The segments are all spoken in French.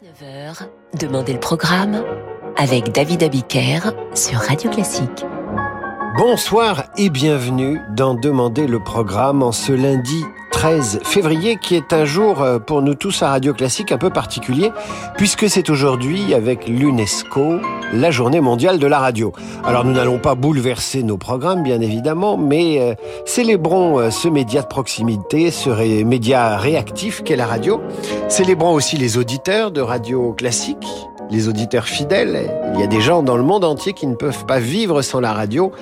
19h, Demandez le programme avec David Abiker sur Radio Classique. Bonsoir et bienvenue dans Demander le programme en ce lundi 13 février qui est un jour euh, pour nous tous à Radio Classique un peu particulier puisque c'est aujourd'hui avec l'UNESCO la journée mondiale de la radio. Alors nous n'allons pas bouleverser nos programmes bien évidemment mais euh, célébrons euh, ce média de proximité, ce média réactif qu'est la radio. Célébrons aussi les auditeurs de Radio Classique les auditeurs fidèles. Il y a des gens dans le monde entier qui ne peuvent pas vivre sans la radio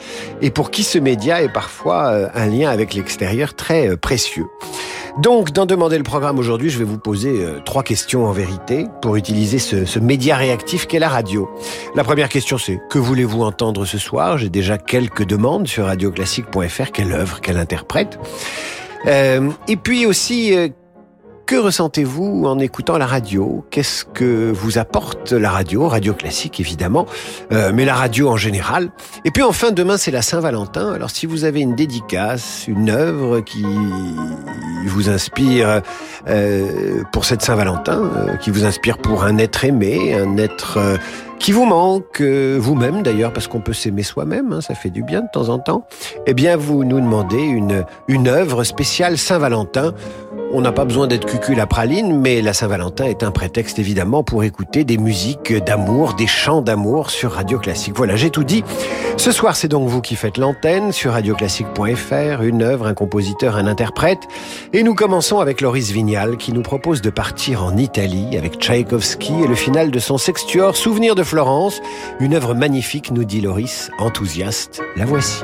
et pour qui ce média est parfois euh, un lien avec l'extérieur très euh, précieux. Donc, dans Demander le programme aujourd'hui, je vais vous poser euh, trois questions en vérité pour utiliser ce, média réactif qu'est la radio. La première question, c'est que voulez-vous entendre ce soir? J'ai déjà quelques demandes sur radioclassique.fr. Quelle œuvre, quelle interprète? Et puis aussi, que ressentez-vous en écoutant la radio? Qu'est-ce que vous apporte la radio? Radio classique évidemment, euh, mais la radio en général. Et puis enfin demain c'est la Saint-Valentin. Alors si vous avez une dédicace, une œuvre qui vous inspire euh, pour cette Saint-Valentin, euh, qui vous inspire pour un être aimé, un être euh, qui vous manque, euh, vous-même d'ailleurs, parce qu'on peut s'aimer soi-même, hein, ça fait du bien de temps en temps, eh bien vous nous demandez une, une œuvre spéciale Saint-Valentin. On n'a pas besoin d'être cucul à praline, mais la Saint-Valentin est un prétexte évidemment pour écouter des musiques d'amour, des chants d'amour sur Radio Classique. Voilà, j'ai tout dit. Ce soir, c'est donc vous qui faites l'antenne sur radioclassique.fr, une œuvre, un compositeur, un interprète. Et nous commençons avec Loris Vignal qui nous propose de partir en Italie avec Tchaïkovski et le final de son sextuor Souvenir de Florence. Une œuvre magnifique, nous dit Loris, enthousiaste. La voici.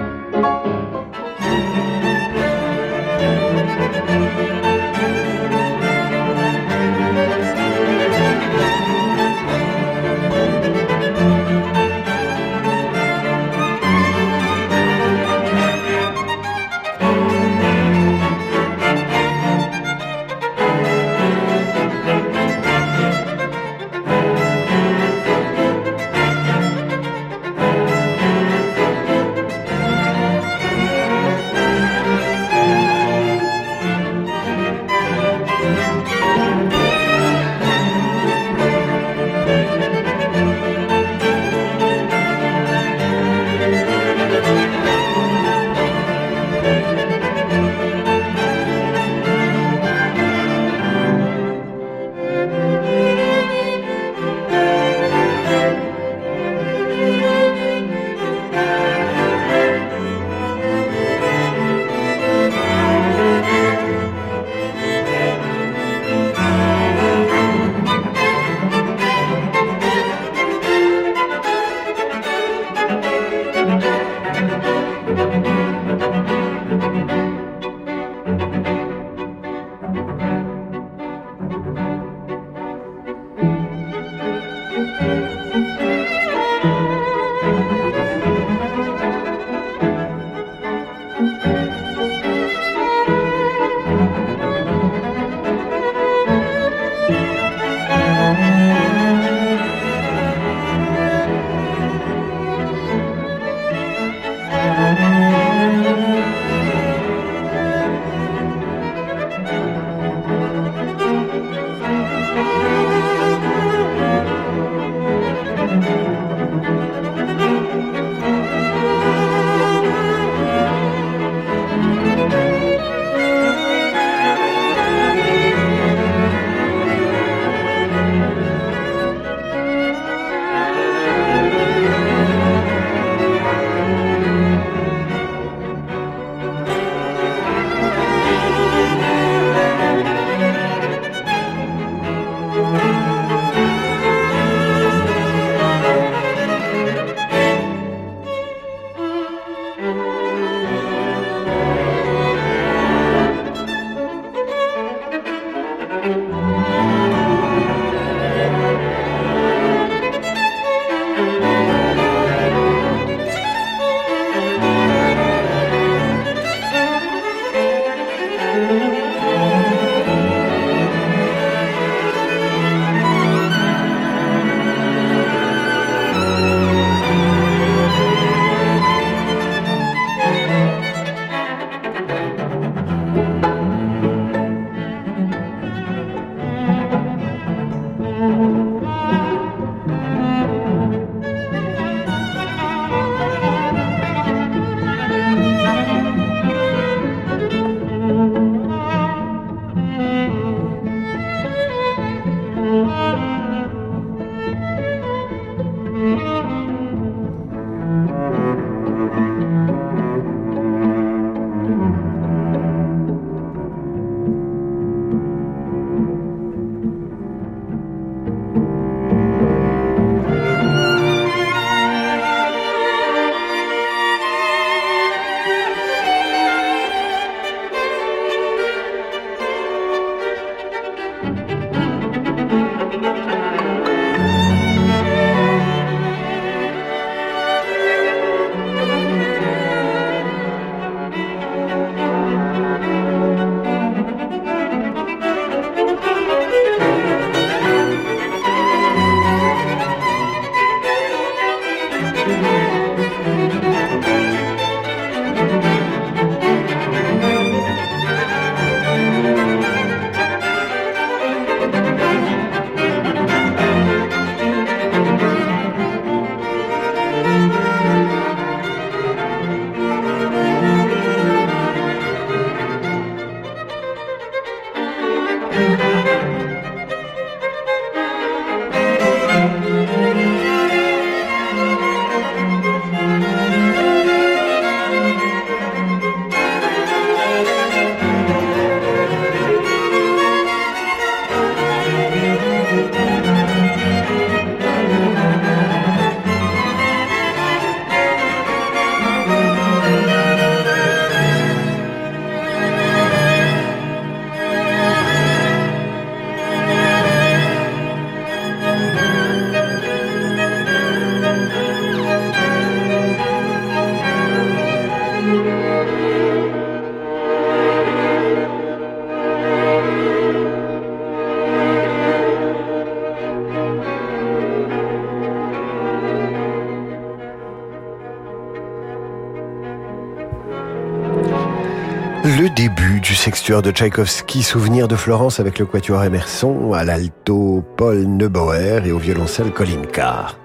De Tchaïkovski, Souvenir de Florence avec le quatuor Emerson, à l'alto Paul Neubauer et au violoncelle Colin Carr.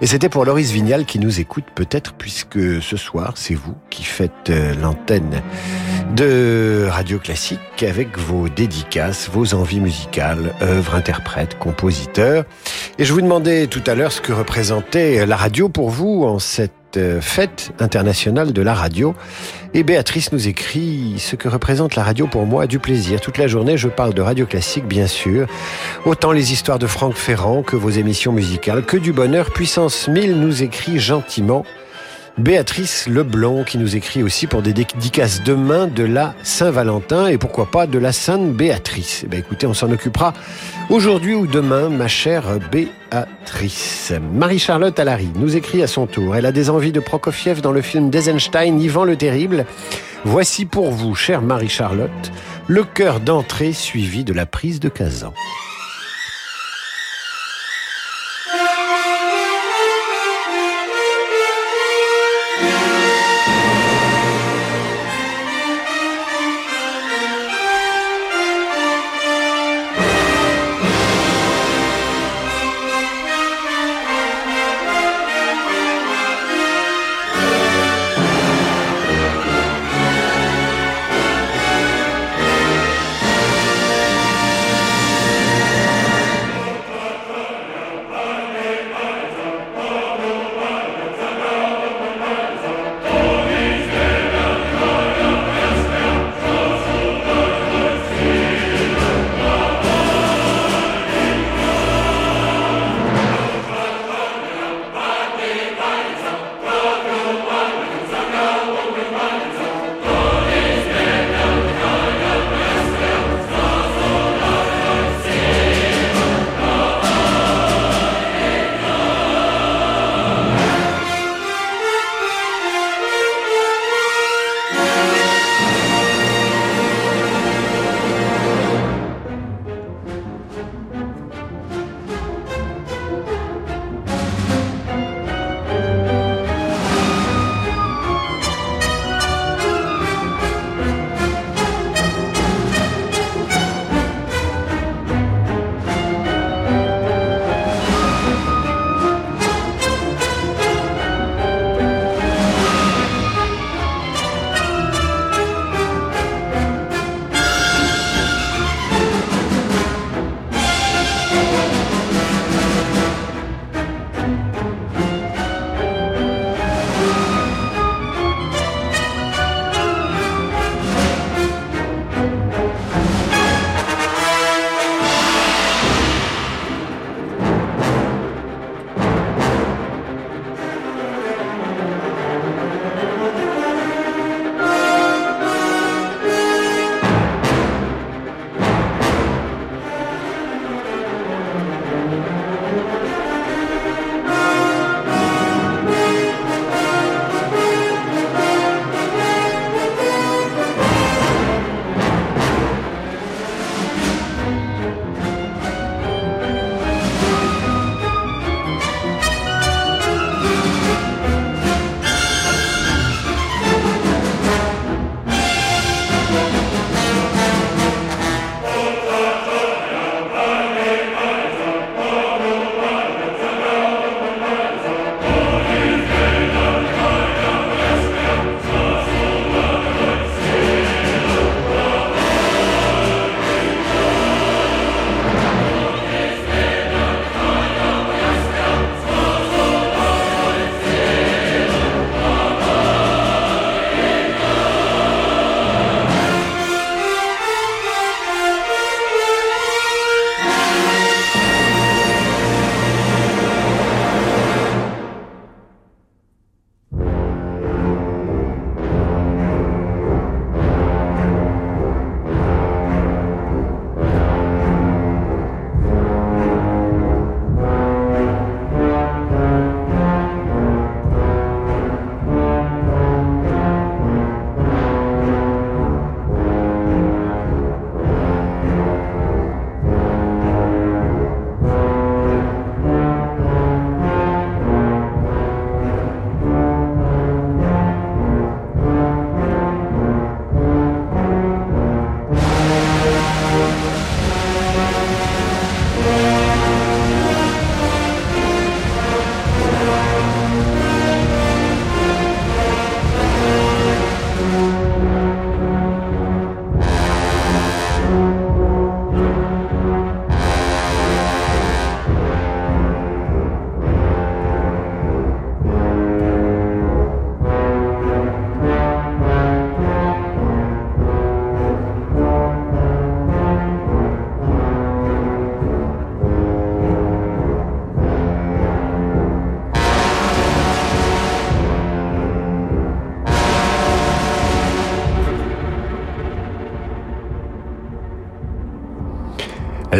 Et c'était pour Loris Vignal qui nous écoute peut-être puisque ce soir c'est vous qui faites euh, l'antenne de Radio Classique avec vos dédicaces, vos envies musicales, œuvres, interprètes, compositeurs. Et je vous demandais tout à l'heure ce que représentait la radio pour vous en cette euh, fête internationale de la radio. Et Béatrice nous écrit ce que représente la radio pour moi, du plaisir. Toute la journée, je parle de radio classique, bien sûr. Autant les histoires de Franck Ferrand que vos émissions musicales, que du bonheur. Puissance 1000 nous écrit gentiment. Béatrice Leblond qui nous écrit aussi pour des dédicaces demain de la Saint-Valentin et pourquoi pas de la Sainte Béatrice. Eh bien, écoutez, on s'en occupera aujourd'hui ou demain, ma chère Béatrice. Marie-Charlotte Allary nous écrit à son tour. Elle a des envies de Prokofiev dans le film d'Eisenstein, Yvan le Terrible. Voici pour vous, chère Marie-Charlotte, le cœur d'entrée suivi de la prise de Kazan.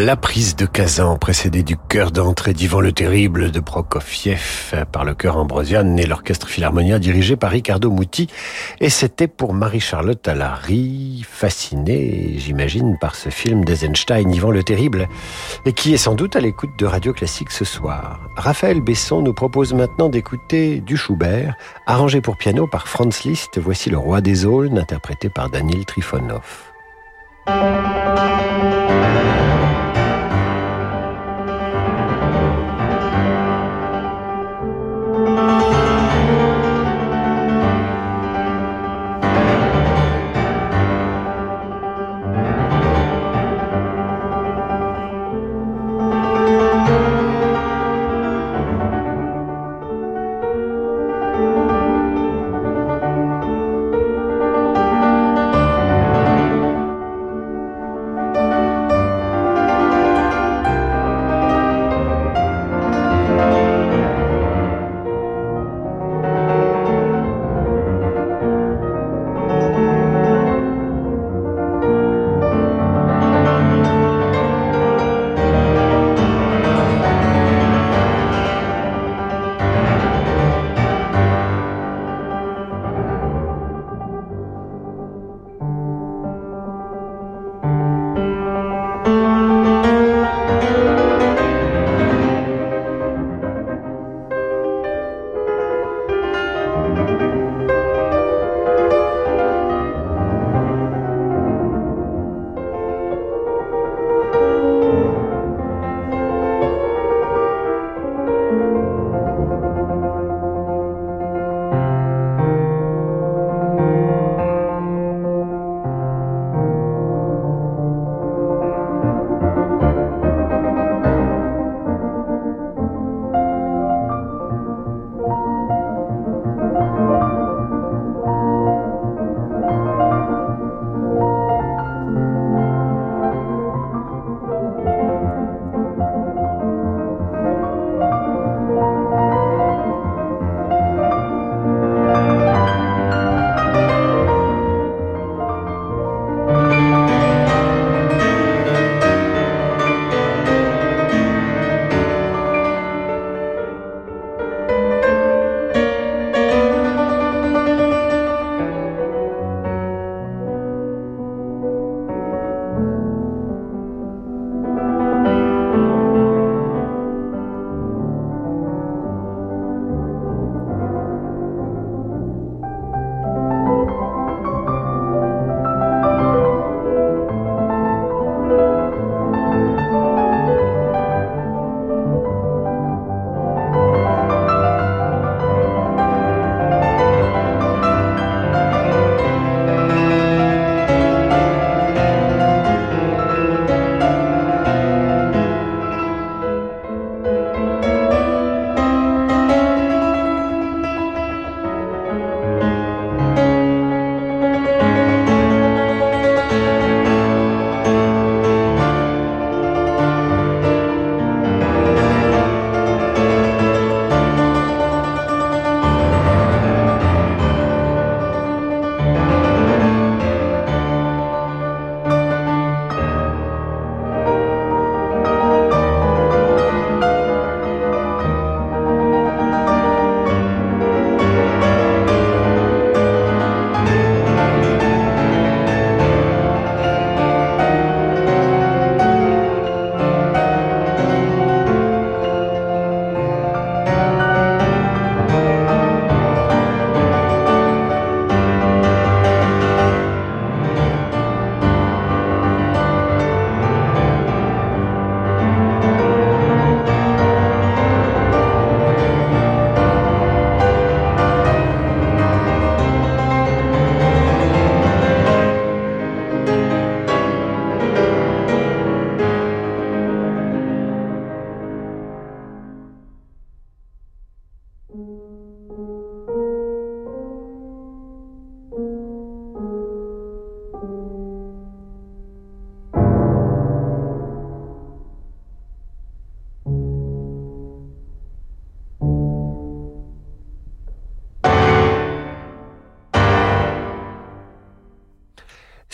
La prise de Kazan, précédée du chœur d'entrée d'Ivan le Terrible de Prokofiev par le chœur Ambrosian et l'orchestre philharmonien dirigé par Ricardo Muti. Et c'était pour Marie-Charlotte Allary, fascinée, j'imagine, par ce film d'Eisenstein, Ivan le Terrible, et qui est sans doute à l'écoute de Radio Classique ce soir. Raphaël Besson nous propose maintenant d'écouter du Schubert, arrangé pour piano par Franz Liszt. Voici Le Roi des Aulnes, interprété par Daniel Trifonov.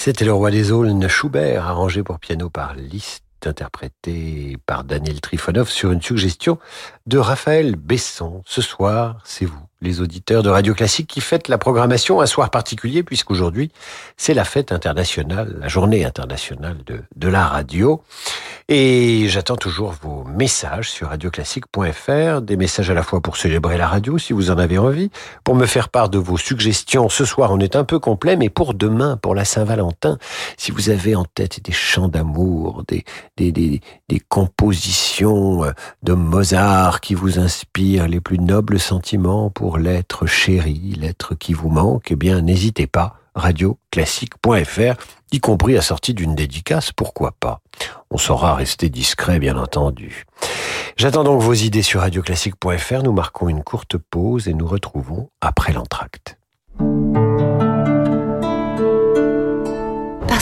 C'était le roi des aulnes Schubert, arrangé pour piano par Liszt, interprété par Daniel Trifonov sur une suggestion de Raphaël Besson. Ce soir, c'est vous les auditeurs de Radio Classique qui fêtent la programmation un soir particulier puisqu'aujourd'hui c'est la fête internationale, la journée internationale de, de la radio. Et j'attends toujours vos messages sur radioclassique.fr, des messages à la fois pour célébrer la radio si vous en avez envie, pour me faire part de vos suggestions. Ce soir on est un peu complet, mais pour demain, pour la Saint-Valentin, si vous avez en tête des chants d'amour, des, des, des, des compositions de Mozart qui vous inspirent les plus nobles sentiments pour l'être chéri, l'être qui vous manque, eh bien, n'hésitez pas, radioclassique.fr, y compris assorti d'une dédicace, pourquoi pas. On saura rester discret, bien entendu. J'attends donc vos idées sur radioclassique.fr. Nous marquons une courte pause et nous retrouvons après l'entracte.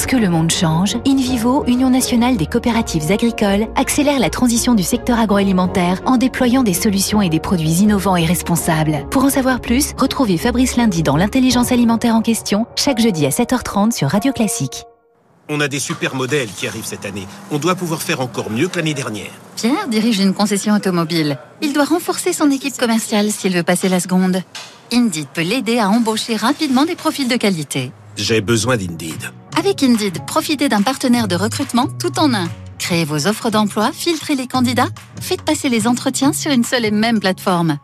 Parce que le monde change, InVivo, Union nationale des coopératives agricoles, accélère la transition du secteur agroalimentaire en déployant des solutions et des produits innovants et responsables. Pour en savoir plus, retrouvez Fabrice Lundi dans l'intelligence alimentaire en question, chaque jeudi à 7h30 sur Radio Classique. On a des super modèles qui arrivent cette année. On doit pouvoir faire encore mieux que l'année dernière. Pierre dirige une concession automobile. Il doit renforcer son équipe commerciale s'il veut passer la seconde. Indeed peut l'aider à embaucher rapidement des profils de qualité. J'ai besoin d'Indeed. Avec Indeed, profitez d'un partenaire de recrutement tout en un. Créez vos offres d'emploi, filtrez les candidats, faites passer les entretiens sur une seule et même plateforme.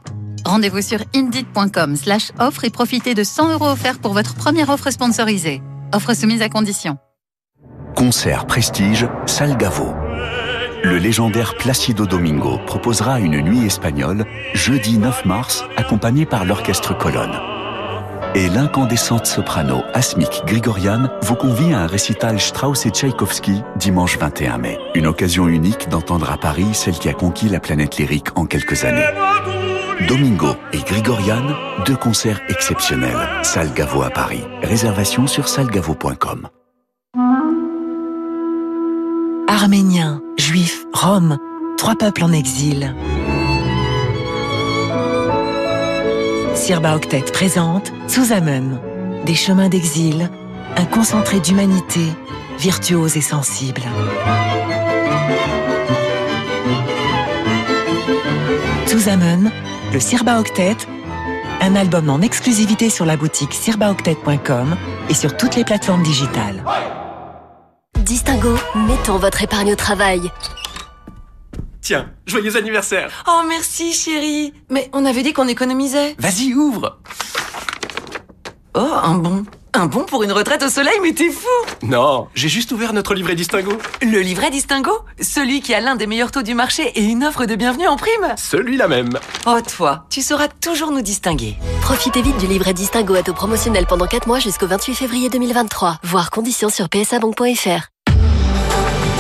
Rendez-vous sur indeed.com slash offre et profitez de 100 euros offerts pour votre première offre sponsorisée. Offre soumise à condition. Concert Prestige, Salgavo. Le légendaire Placido Domingo proposera une nuit espagnole, jeudi 9 mars, accompagné par l'orchestre Colonne et l'incandescente soprano Asmik Grigorian vous convie à un récital Strauss et Tchaïkovski dimanche 21 mai. Une occasion unique d'entendre à Paris celle qui a conquis la planète lyrique en quelques années. Domingo et Grigorian, deux concerts exceptionnels. Salgavo à Paris. Réservation sur salgavo.com. Arméniens, Juifs, Roms, trois peuples en exil. Sirba Octet présente Amen, des chemins d'exil, un concentré d'humanité, virtuose et sensible. Amen, le Sirba Octet, un album en exclusivité sur la boutique sirbaoctet.com et sur toutes les plateformes digitales. Distingo, mettons votre épargne au travail. Tiens, joyeux anniversaire Oh merci chérie Mais on avait dit qu'on économisait Vas-y, ouvre Oh, un bon un bon pour une retraite au soleil, mais t'es fou Non, j'ai juste ouvert notre livret Distingo. Le livret Distingo Celui qui a l'un des meilleurs taux du marché et une offre de bienvenue en prime? Celui-là même. Oh toi, tu sauras toujours nous distinguer. Profitez vite du livret Distingo à taux promotionnel pendant 4 mois jusqu'au 28 février 2023. Voir conditions sur psabank.fr.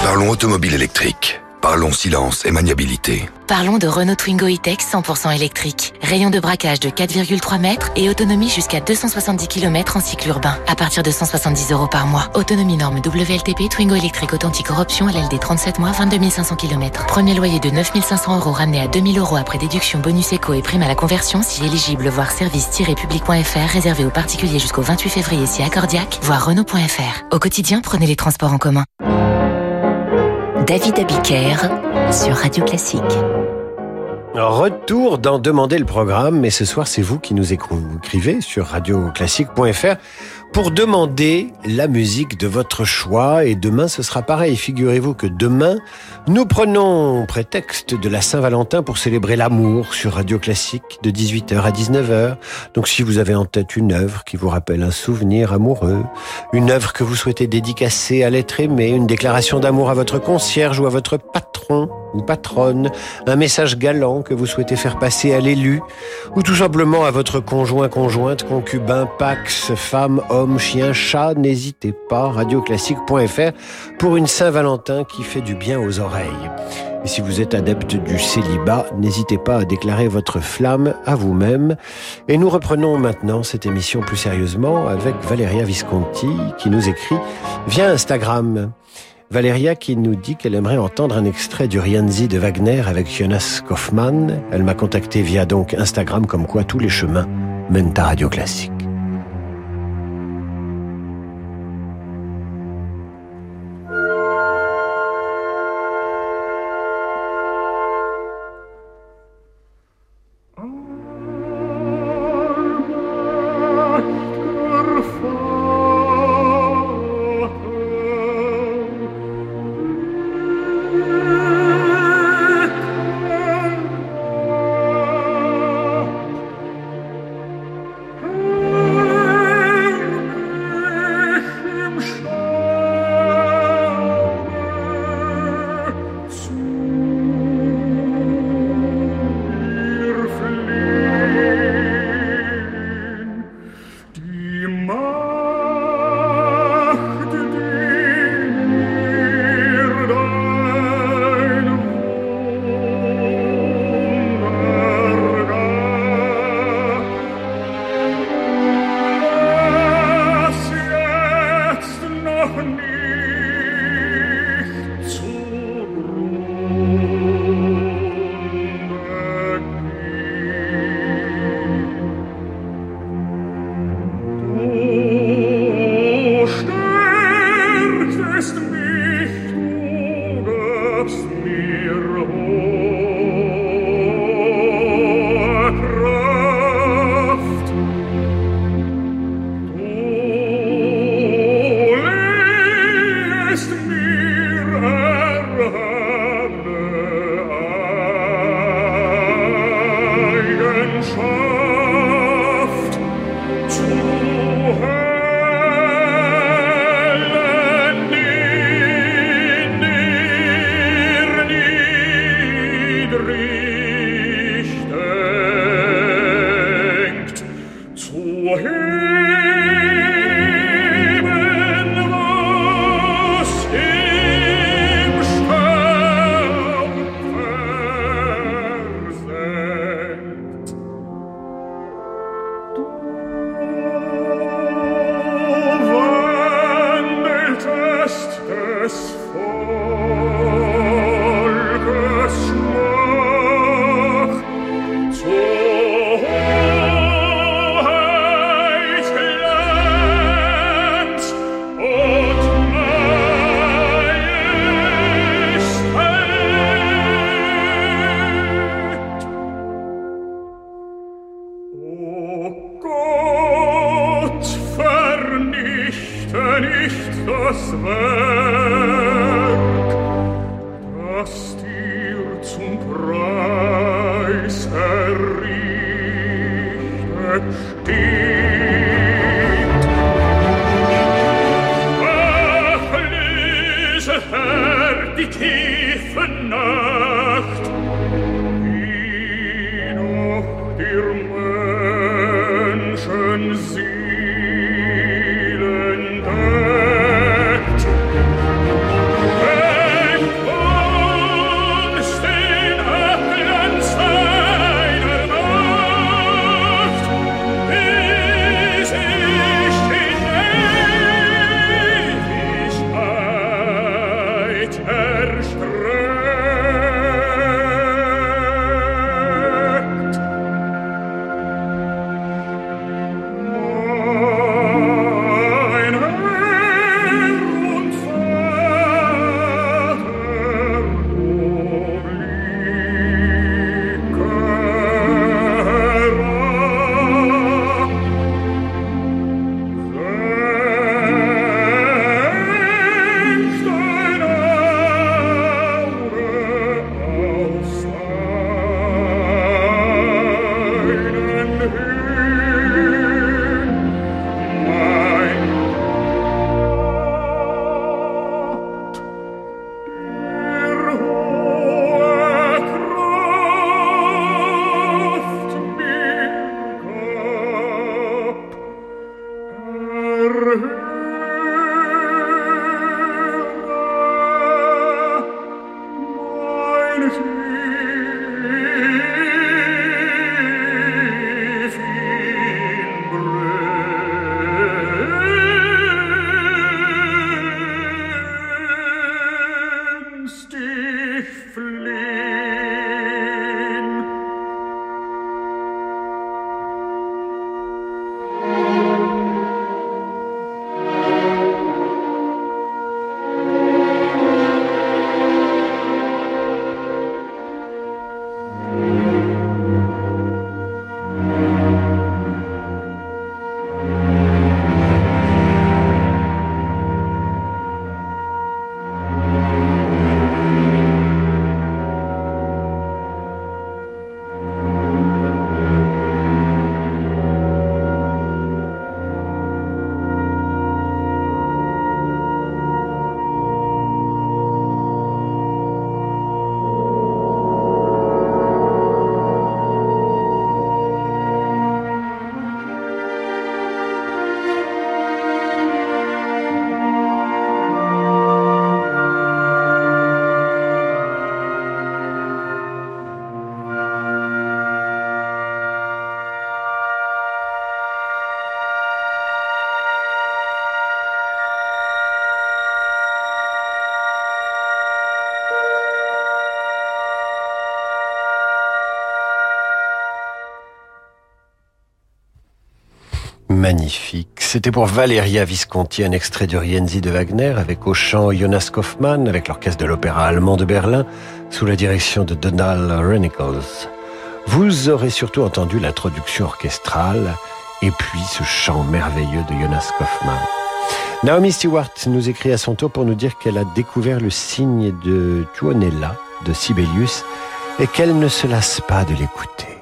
Parlons automobile électrique. Parlons silence et maniabilité. Parlons de Renault Twingo E-Tech 100% électrique. Rayon de braquage de 4,3 mètres et autonomie jusqu'à 270 km en cycle urbain. À partir de 170 euros par mois. Autonomie norme WLTP Twingo électrique authentique option LLD 37 mois 22 500 km. Premier loyer de 9 500 euros ramené à 2000 euros après déduction bonus éco et prime à la conversion si éligible. Voir service-public.fr réservé aux particuliers jusqu'au 28 février si accordiaque. Voir Renault.fr. Au quotidien, prenez les transports en commun. David Abiker sur Radio Classique. Retour dans Demander le programme, mais ce soir c'est vous qui nous écrivez sur radioclassique.fr pour demander la musique de votre choix et demain ce sera pareil. Figurez-vous que demain nous prenons prétexte de la Saint-Valentin pour célébrer l'amour sur Radio Classique de 18h à 19h. Donc si vous avez en tête une œuvre qui vous rappelle un souvenir amoureux, une œuvre que vous souhaitez dédicacer à l'être aimé, une déclaration d'amour à votre concierge ou à votre patron, ou patronne, un message galant que vous souhaitez faire passer à l'élu, ou tout simplement à votre conjoint, conjointe, concubin, pax, femme, homme, chien, chat, n'hésitez pas, radioclassique.fr pour une Saint-Valentin qui fait du bien aux oreilles. Et si vous êtes adepte du célibat, n'hésitez pas à déclarer votre flamme à vous-même. Et nous reprenons maintenant cette émission plus sérieusement avec Valeria Visconti qui nous écrit via Instagram. Valéria qui nous dit qu'elle aimerait entendre un extrait du Rienzi de Wagner avec Jonas Kaufmann. Elle m'a contacté via donc Instagram comme quoi tous les chemins mènent à Radio Classique. steht. Die minute. Magnifique. C'était pour Valeria Visconti, un extrait du Rienzi de Wagner, avec au chant Jonas Kaufmann, avec l'orchestre de l'Opéra allemand de Berlin, sous la direction de Donald Renicles. Vous aurez surtout entendu l'introduction orchestrale, et puis ce chant merveilleux de Jonas Kaufmann. Naomi Stewart nous écrit à son tour pour nous dire qu'elle a découvert le signe de Tuonela de Sibelius et qu'elle ne se lasse pas de l'écouter.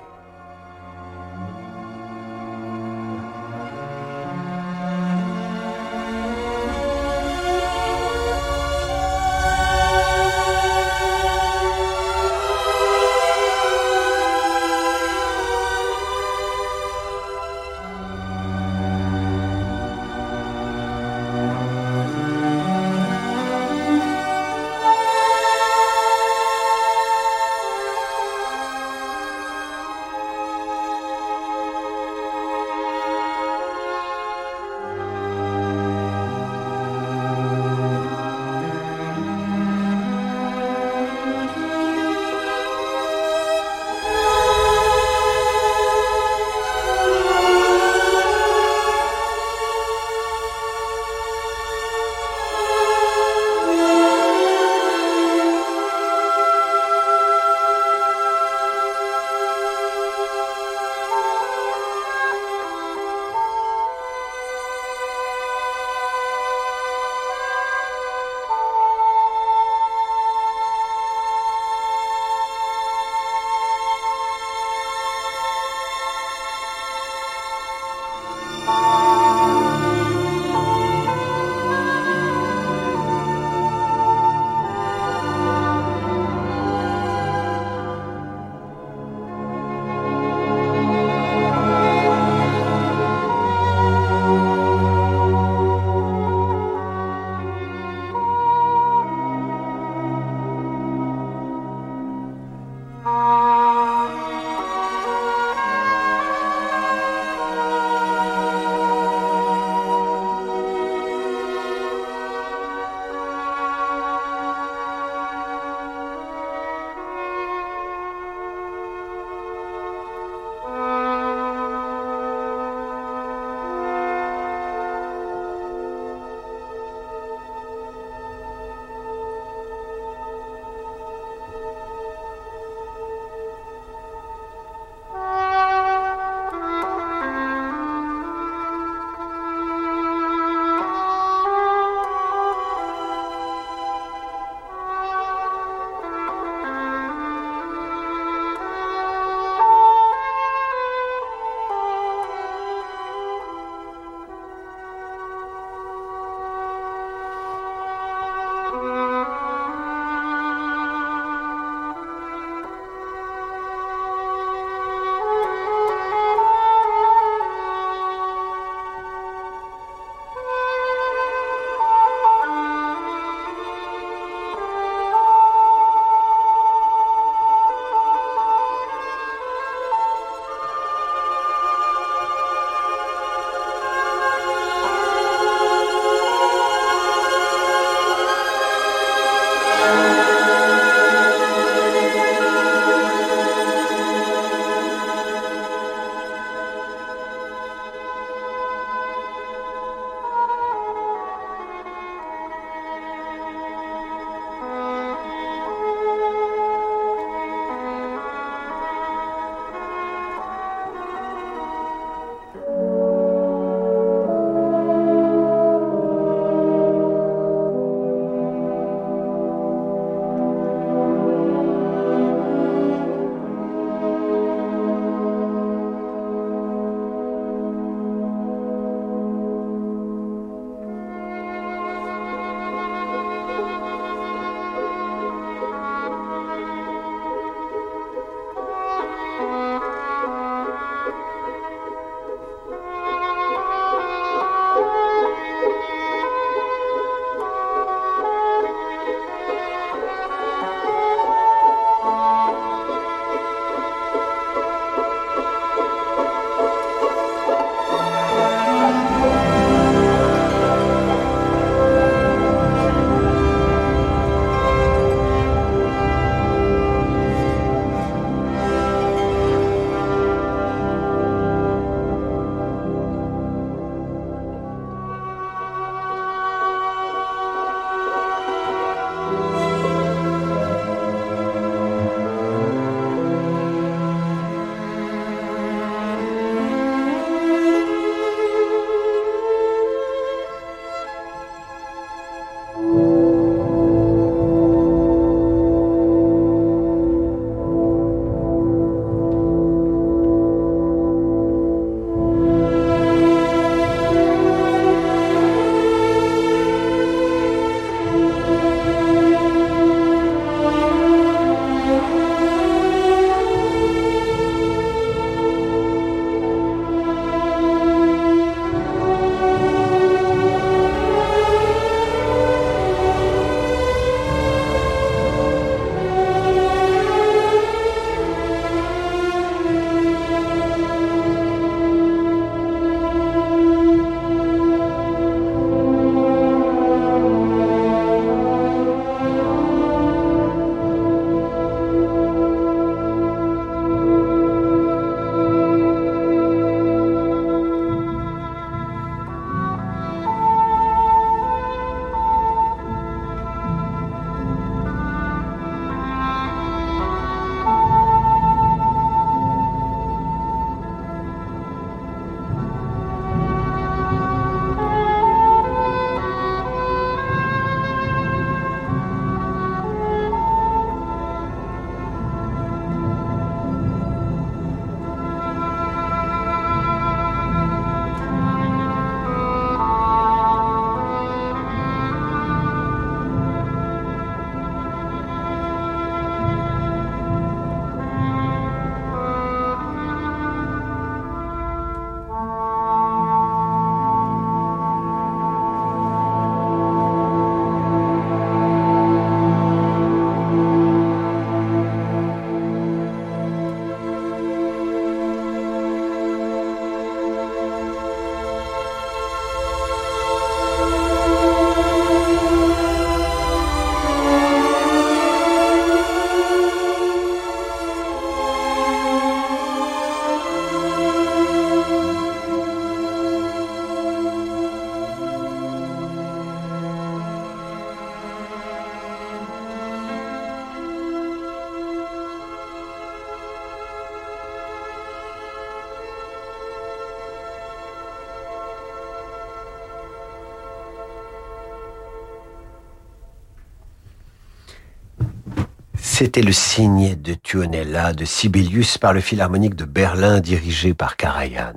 C'était le signe de Tuonella de Sibelius par le Philharmonique de Berlin dirigé par Karajan.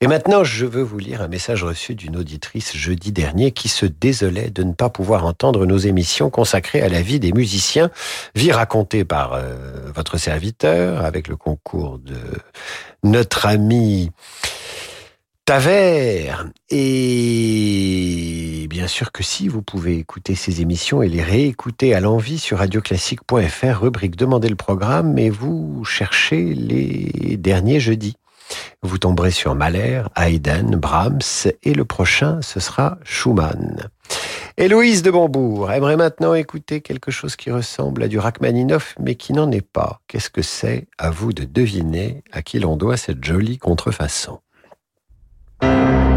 Et maintenant, je veux vous lire un message reçu d'une auditrice jeudi dernier qui se désolait de ne pas pouvoir entendre nos émissions consacrées à la vie des musiciens, vie racontée par euh, votre serviteur avec le concours de notre ami Tavert. Et bien sûr que si, vous pouvez écouter ces émissions et les réécouter à l'envie sur radioclassique.fr, rubrique Demandez le programme, mais vous cherchez les derniers jeudis. Vous tomberez sur Mahler, Haydn, Brahms, et le prochain, ce sera Schumann. Héloïse de Bambourg aimerait maintenant écouter quelque chose qui ressemble à du Rachmaninoff, mais qui n'en est pas. Qu'est-ce que c'est? À vous de deviner à qui l'on doit cette jolie contrefaçon. Qui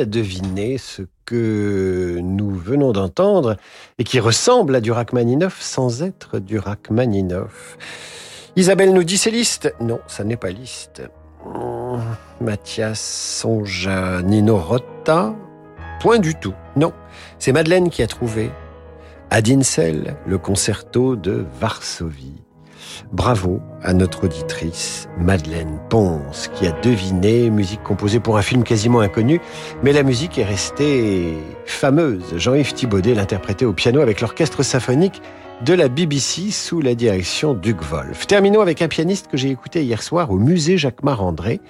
a deviné ce que nous venons d'entendre et qui ressemble à du Rachmaninoff sans être du Rachmaninoff Isabelle nous dit c'est Liszt. Non, ça n'est pas Liszt. Hmm, Mathias songe à Nino Rota. Point du tout. Non, c'est Madeleine qui a trouvé. Adinsel, le concerto de Varsovie. Bravo à notre auditrice Madeleine Ponce qui a deviné musique composée pour un film quasiment inconnu, mais la musique est restée fameuse. Jean-Yves Thibaudet l'interprétait au piano avec l'orchestre symphonique de la BBC sous la direction d'Hugues Wolf. Terminons avec un pianiste que j'ai écouté hier soir au musée Jacques-Marandré.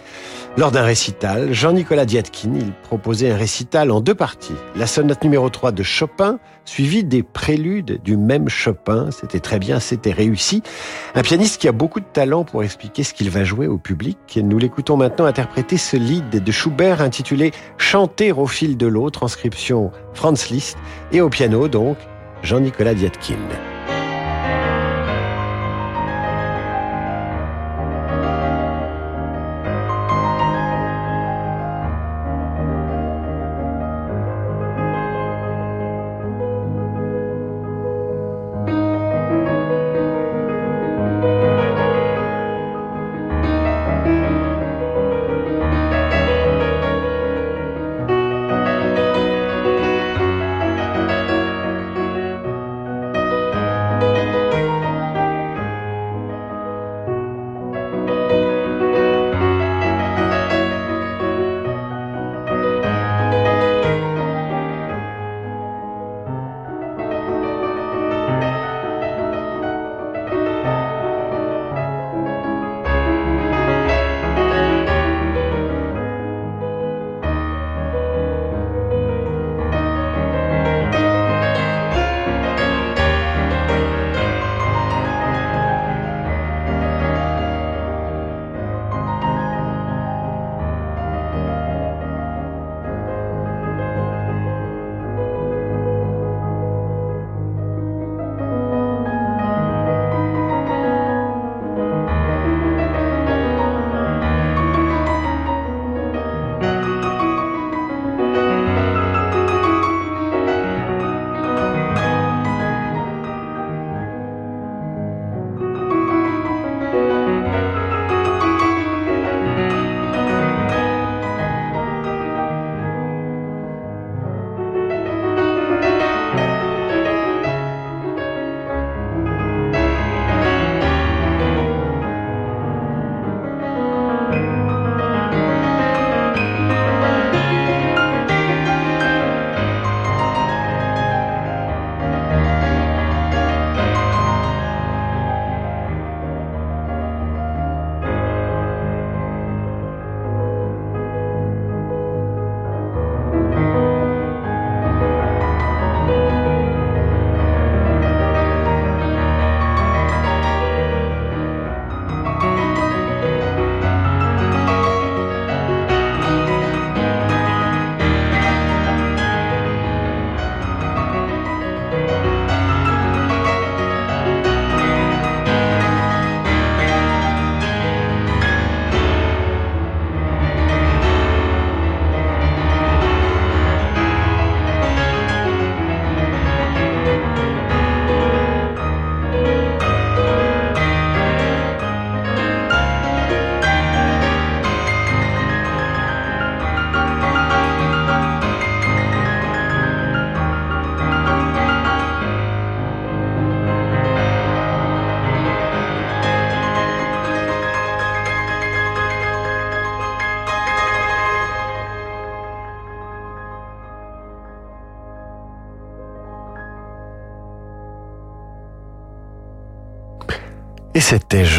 Lors d'un récital, Jean-Nicolas Diatkin, il proposait un récital en deux parties. La sonate numéro 3 de Chopin, suivie des préludes du même Chopin. C'était très bien, c'était réussi. Un pianiste qui a beaucoup de talent pour expliquer ce qu'il va jouer au public. Nous l'écoutons maintenant interpréter ce lead de Schubert intitulé Chanter au fil de l'eau, transcription Franz Liszt, et au piano donc Jean-Nicolas Diatkin.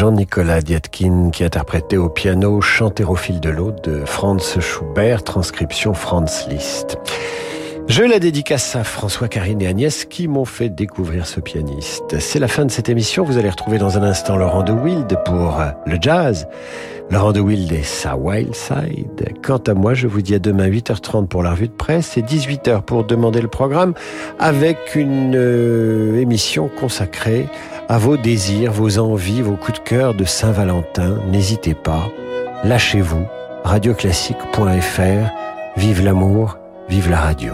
Jean-Nicolas Dietkin qui interprétait au piano Chanter au fil de l'eau de Franz Schubert, transcription Franz Liszt. Je la dédicace à François, Karine et Agnès qui m'ont fait découvrir ce pianiste. C'est la fin de cette émission. Vous allez retrouver dans un instant Laurent de Wild pour le jazz. Laurent de Wild et sa Wild Side. Quant à moi, je vous dis à demain 8h30 pour la revue de presse et 18h pour demander le programme avec une euh, émission consacrée à vos désirs, vos envies, vos coups de cœur de Saint-Valentin. N'hésitez pas, lâchez-vous, radioclassique.fr Vive l'amour, vive la radio.